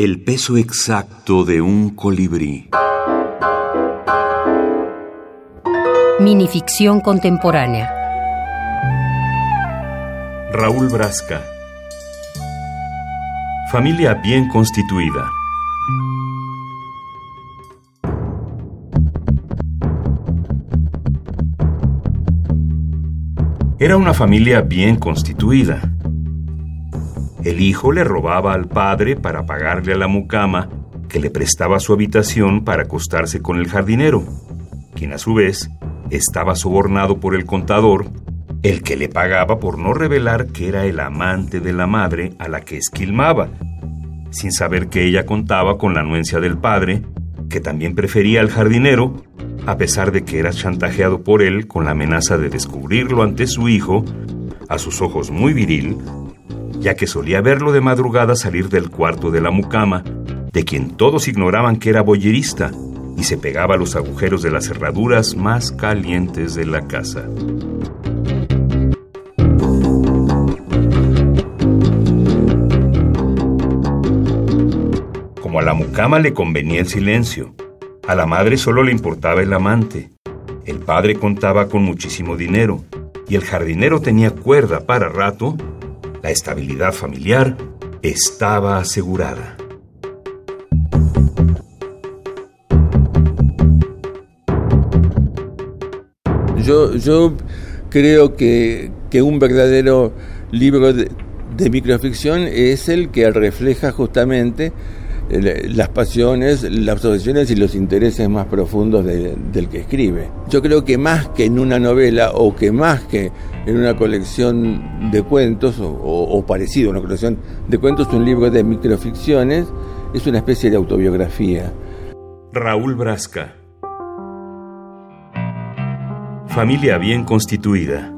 El peso exacto de un colibrí. Minificción contemporánea. Raúl Brasca. Familia bien constituida. Era una familia bien constituida. El hijo le robaba al padre para pagarle a la mucama que le prestaba su habitación para acostarse con el jardinero, quien a su vez estaba sobornado por el contador, el que le pagaba por no revelar que era el amante de la madre a la que esquilmaba, sin saber que ella contaba con la anuencia del padre, que también prefería al jardinero a pesar de que era chantajeado por él con la amenaza de descubrirlo ante su hijo, a sus ojos muy viril, ya que solía verlo de madrugada salir del cuarto de la mucama, de quien todos ignoraban que era boyerista, y se pegaba a los agujeros de las cerraduras más calientes de la casa. Como a la mucama le convenía el silencio, a la madre solo le importaba el amante. El padre contaba con muchísimo dinero y el jardinero tenía cuerda para rato. La estabilidad familiar estaba asegurada. Yo, yo creo que, un verdadero libro de, de microficción es el que refleja justamente las pasiones, las obsesiones y los intereses más profundos del que escribe. Yo creo que más que en una novela o que más que en una colección de cuentos o, parecido a una colección de cuentos, un libro de microficciones es una especie de autobiografía. Raúl Brasca. Familia bien constituida.